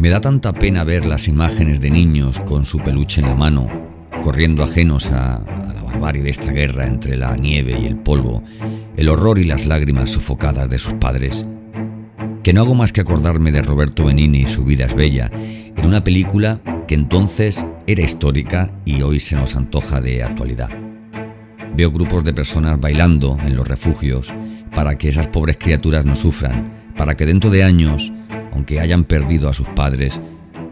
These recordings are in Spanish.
Me da tanta pena ver las imágenes de niños con su peluche en la mano, corriendo ajenos a, la barbarie de esta guerra entre la nieve y el polvo, el horror y las lágrimas sofocadas de sus padres, que no hago más que acordarme de Roberto Benini y su vida es bella, en una película que entonces era histórica y hoy se nos antoja de actualidad. Veo grupos de personas bailando en los refugios para que esas pobres criaturas no sufran, para que dentro de años, aunque hayan perdido a sus padres,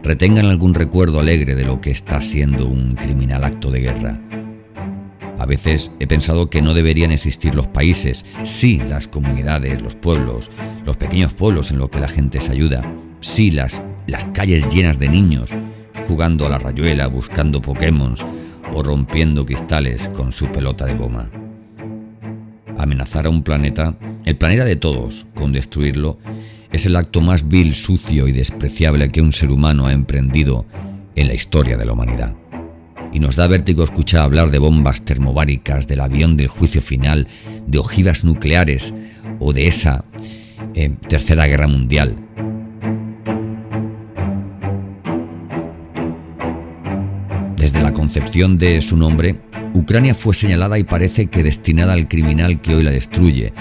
retengan algún recuerdo alegre de lo que está siendo un criminal acto de guerra. A veces he pensado que no deberían existir los países, sí las comunidades, los pueblos, los pequeños pueblos en los que la gente se ayuda, sí las, las calles llenas de niños, jugando a la rayuela, buscando Pokémon o rompiendo cristales con su pelota de goma. Amenazar a un planeta, el planeta de todos, con destruirlo, es el acto más vil, sucio y despreciable que un ser humano ha emprendido en la historia de la humanidad. Y nos da vértigo escuchar hablar de bombas termobáricas, del avión del juicio final, de ojivas nucleares o de esa eh, tercera guerra mundial. Desde la concepción de su nombre, Ucrania fue señalada y parece que destinada al criminal que hoy la destruye,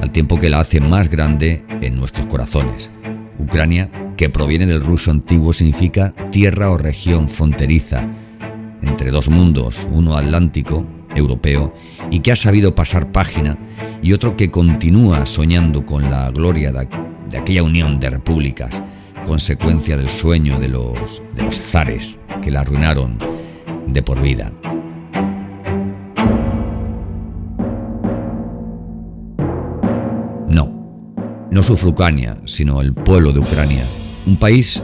al tiempo que la hace más grande en nuestros corazones. Ucrania, que proviene del ruso antiguo, significa tierra o región fronteriza entre dos mundos, uno atlántico, europeo, y que ha sabido pasar página, y otro que continúa soñando con la gloria de, aquella unión de repúblicas, consecuencia del sueño de los, de los zares que la arruinaron de por vida. No sufre Ucrania, sino el pueblo de Ucrania. Un país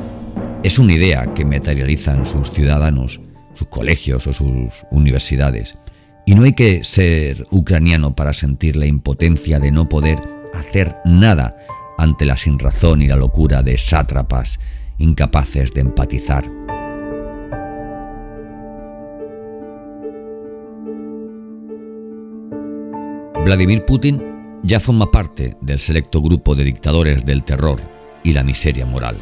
es una idea que materializan sus ciudadanos, sus colegios o sus universidades. Y no hay que ser ucraniano para sentir la impotencia de no poder hacer nada ante la sinrazón y la locura de sátrapas incapaces de empatizar. Vladimir Putin ya forma parte del selecto grupo de dictadores del terror y la miseria moral.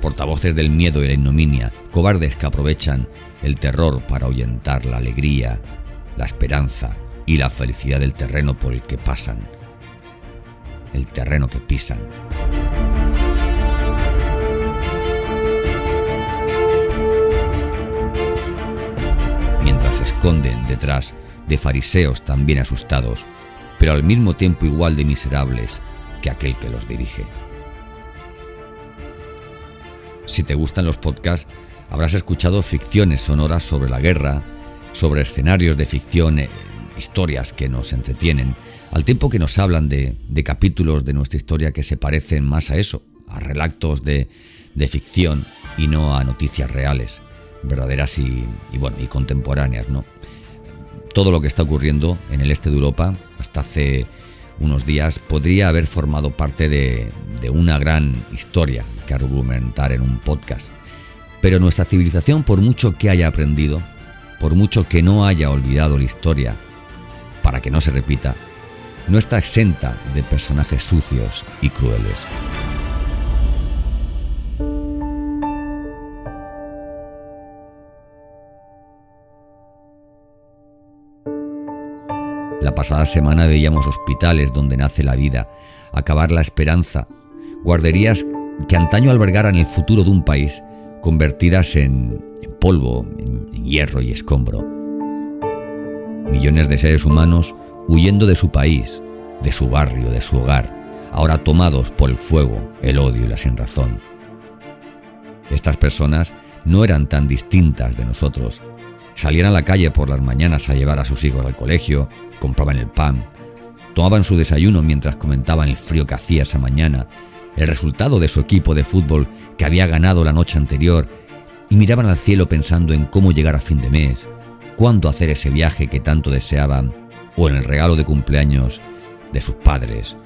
Portavoces del miedo y la ignominia, cobardes que aprovechan el terror para ahuyentar la alegría, la esperanza y la felicidad del terreno por el que pasan, el terreno que pisan. Mientras se esconden detrás de fariseos también asustados pero al mismo tiempo igual de miserables que aquel que los dirige. Si te gustan los podcasts, habrás escuchado ficciones sonoras sobre la guerra, sobre escenarios de ficción, eh, historias que nos entretienen, al tiempo que nos hablan de, capítulos de nuestra historia que se parecen más a eso, a relatos de, ficción y no a noticias reales, verdaderas y, y, bueno, y contemporáneas, ¿no? Todo lo que está ocurriendo en el este de Europa hasta hace unos días podría haber formado parte de, una gran historia que argumentar en un podcast. Pero nuestra civilización, por mucho que haya aprendido, por mucho que no haya olvidado la historia, para que no se repita, no está exenta de personajes sucios y crueles. La pasada semana veíamos hospitales donde nace la vida, acabar la esperanza, guarderías que antaño albergaran el futuro de un país, convertidas en, polvo, en hierro y escombro. Millones de seres humanos huyendo de su país, de su barrio, de su hogar, ahora tomados por el fuego, el odio y la sinrazón. Estas personas no eran tan distintas de nosotros. Salían a la calle por las mañanas a llevar a sus hijos al colegio, compraban el pan, tomaban su desayuno mientras comentaban el frío que hacía esa mañana, el resultado de su equipo de fútbol que había ganado la noche anterior y miraban al cielo pensando en cómo llegar a fin de mes, cuándo hacer ese viaje que tanto deseaban o en el regalo de cumpleaños de sus padres,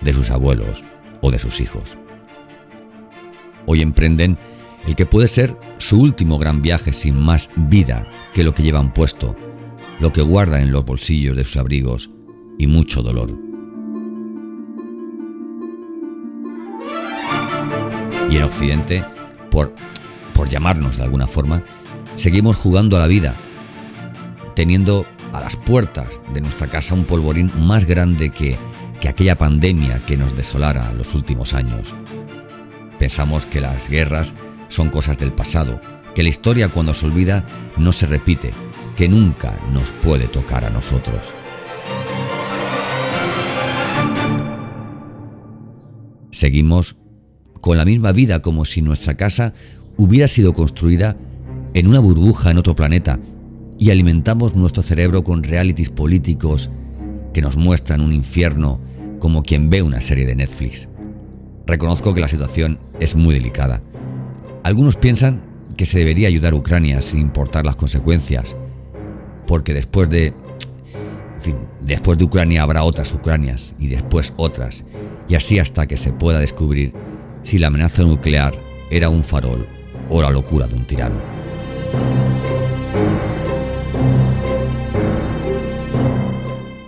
de sus abuelos o de sus hijos. Hoy emprenden el que puede ser su último gran viaje sin más vida que lo que llevan puesto lo que guardan en los bolsillos de sus abrigos y mucho dolor. Y en Occidente, por, por llamarnos de alguna forma, seguimos jugando a la vida, teniendo a las puertas de nuestra casa un polvorín más grande que, que aquella pandemia que nos desolara los últimos años. Pensamos que las guerras son cosas del pasado, que la historia cuando se olvida no se repite, que nunca nos puede tocar a nosotros. Seguimos con la misma vida como si nuestra casa hubiera sido construida en una burbuja en otro planeta y alimentamos nuestro cerebro con realities políticos que nos muestran un infierno como quien ve una serie de Netflix. Reconozco que la situación es muy delicada. Algunos piensan que se debería ayudar a Ucrania sin importar las consecuencias, porque después de en fin, después de Ucrania habrá otras Ucranias y después otras, y así hasta que se pueda descubrir si la amenaza nuclear era un farol o la locura de un tirano.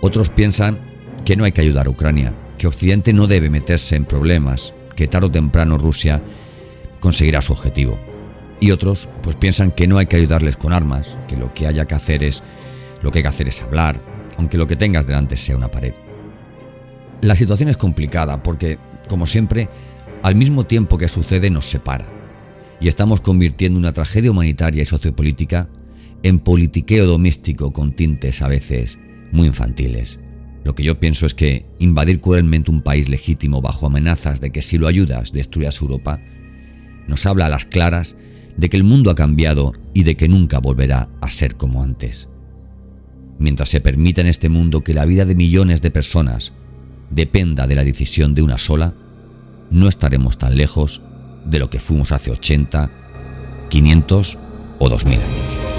Otros piensan que no hay que ayudar a Ucrania, que Occidente no debe meterse en problemas, que tarde o temprano Rusia conseguirá su objetivo. Y otros pues piensan que no hay que ayudarles con armas, que lo que haya que hacer es lo que hay que hacer es hablar, aunque lo que tengas delante sea una pared. La situación es complicada porque, como siempre, al mismo tiempo que sucede nos separa. Y estamos convirtiendo una tragedia humanitaria y sociopolítica en politiqueo doméstico con tintes a veces muy infantiles. Lo que yo pienso es que invadir cruelmente un país legítimo bajo amenazas de que si lo ayudas destruyas Europa, nos habla a las claras de que el mundo ha cambiado y de que nunca volverá a ser como antes. Mientras se permita en este mundo que la vida de millones de personas dependa de la decisión de una sola, no estaremos tan lejos de lo que fuimos hace 80, 500 o 2000 años.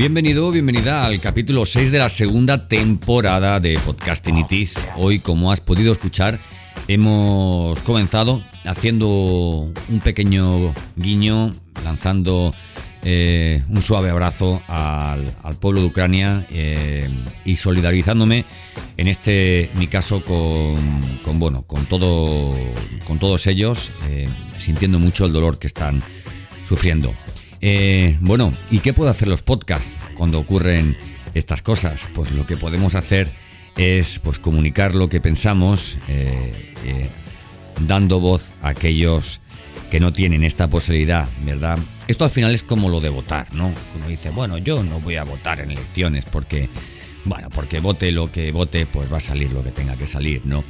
Bienvenido, bienvenida al capítulo 6 de la segunda temporada de Podcastinitis. Hoy, como has podido escuchar, hemos comenzado haciendo un pequeño guiño, lanzando eh, un suave abrazo al, pueblo de Ucrania eh, y solidarizándome en este mi caso con, bueno con todo con todos ellos eh, sintiendo mucho el dolor que están sufriendo bueno y qué puedo hacer los podcasts cuando ocurren estas cosas pues lo que podemos hacer es pues comunicar lo que pensamos dando voz a aquellos que no tienen esta posibilidad, ¿verdad? Esto al final es como lo de votar, ¿no? Uno dice, bueno, yo no voy a votar en elecciones porque, bueno, porque vote lo que vote, pues va a salir lo que tenga que salir, ¿no?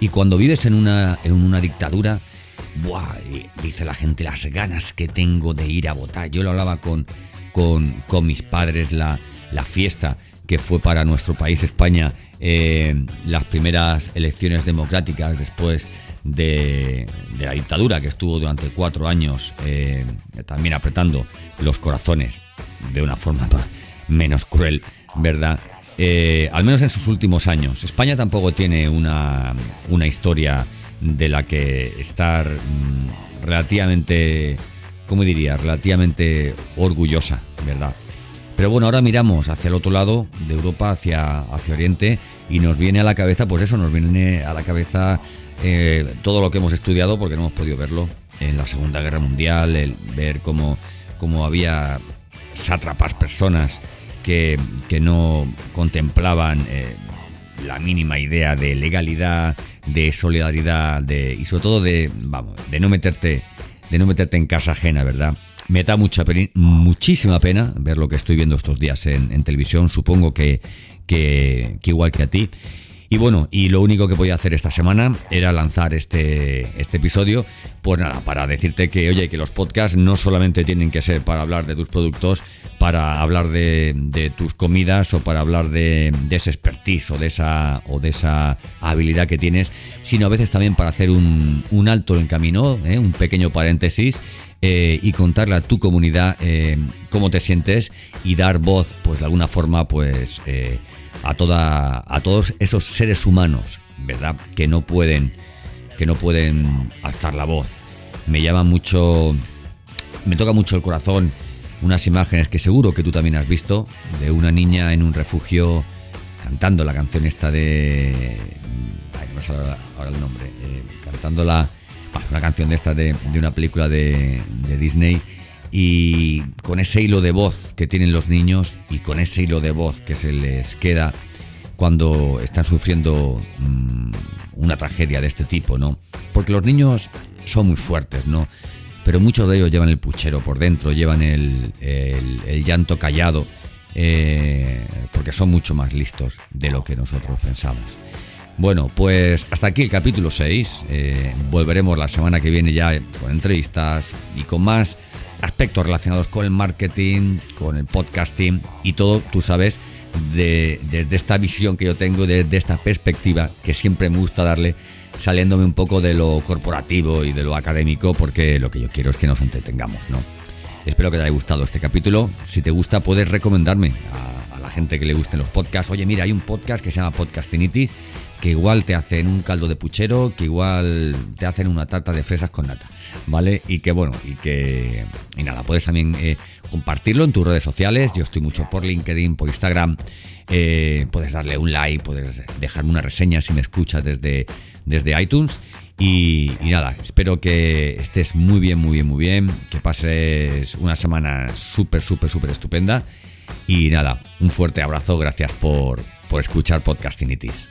Y cuando vives en una, en una dictadura, ¡buah! dice la gente las ganas que tengo de ir a votar. Yo lo hablaba con, con, mis padres, la, la fiesta que fue para nuestro país España eh, las primeras elecciones democráticas después de, la dictadura que estuvo durante cuatro años eh, también apretando los corazones de una forma menos cruel, ¿verdad? Eh, al menos en sus últimos años. España tampoco tiene una, una historia de la que estar mm, relativamente, ¿cómo diría? Relativamente orgullosa, ¿verdad? Pero bueno, ahora miramos hacia el otro lado de Europa, hacia, hacia Oriente, y nos viene a la cabeza, pues eso, nos viene a la cabeza eh, todo lo que hemos estudiado, porque no hemos podido verlo en la Segunda Guerra Mundial, el ver cómo, cómo había sátrapas personas que, no contemplaban eh, la mínima idea de legalidad, de solidaridad, de, y sobre todo de, vamos, de no meterte, de no meterte en casa ajena, ¿verdad? Me da mucha muchísima pena ver lo que estoy viendo estos días en, televisión. Supongo que, que, que igual que a ti. Y bueno, y lo único que voy a hacer esta semana era lanzar este, este episodio, pues nada, para decirte que, oye, que los podcasts no solamente tienen que ser para hablar de tus productos, para hablar de, tus comidas o para hablar de, ese expertise o de, esa, o de esa habilidad que tienes, sino a veces también para hacer un, alto en camino, ¿eh? un pequeño paréntesis. Eh, y contarle a tu comunidad eh, cómo te sientes y dar voz, pues de alguna forma, pues a, toda, a todos esos seres humanos, ¿verdad? Que no pueden, que no pueden alzar la voz. Me llama mucho, me toca mucho el corazón unas imágenes que seguro que tú también has visto de una niña en un refugio cantando la canción esta de, ay, no sé ahora el nombre, eh, cantando la, una canción de esta de, de una película de, de Disney y con ese hilo de voz que tienen los niños y con ese hilo de voz que se les queda cuando están sufriendo mm, una tragedia de este tipo, ¿no? Porque los niños son muy fuertes, ¿no? Pero muchos de ellos llevan el puchero por dentro, llevan el, llanto callado, eh, porque son mucho más listos de lo que nosotros pensamos. Bueno, pues hasta aquí el capítulo 6. Eh, volveremos la semana que viene ya con entrevistas y con más aspectos relacionados con el marketing, con el podcasting y todo, tú sabes, desde de, esta visión que yo tengo, desde de esta perspectiva que siempre me gusta darle, saliéndome un poco de lo corporativo y de lo académico, porque lo que yo quiero es que nos entretengamos, ¿no? Espero que te haya gustado este capítulo. Si te gusta, puedes recomendarme a, gente que le gusten los podcasts. Oye, mira, hay un podcast que se llama Podcastinitis que igual te hacen un caldo de puchero, que igual te hacen una tarta de fresas con nata, ¿vale? Y que bueno, y que... Y nada, puedes también eh, compartirlo en tus redes sociales, yo estoy mucho por LinkedIn, por Instagram, eh, puedes darle un like, puedes dejarme una reseña si me escuchas desde, desde iTunes. Y, y, nada, espero que estés muy bien, muy bien, muy bien, que pases una semana súper, súper, súper estupenda. Y nada, un fuerte abrazo, gracias por, por escuchar Podcastinitis.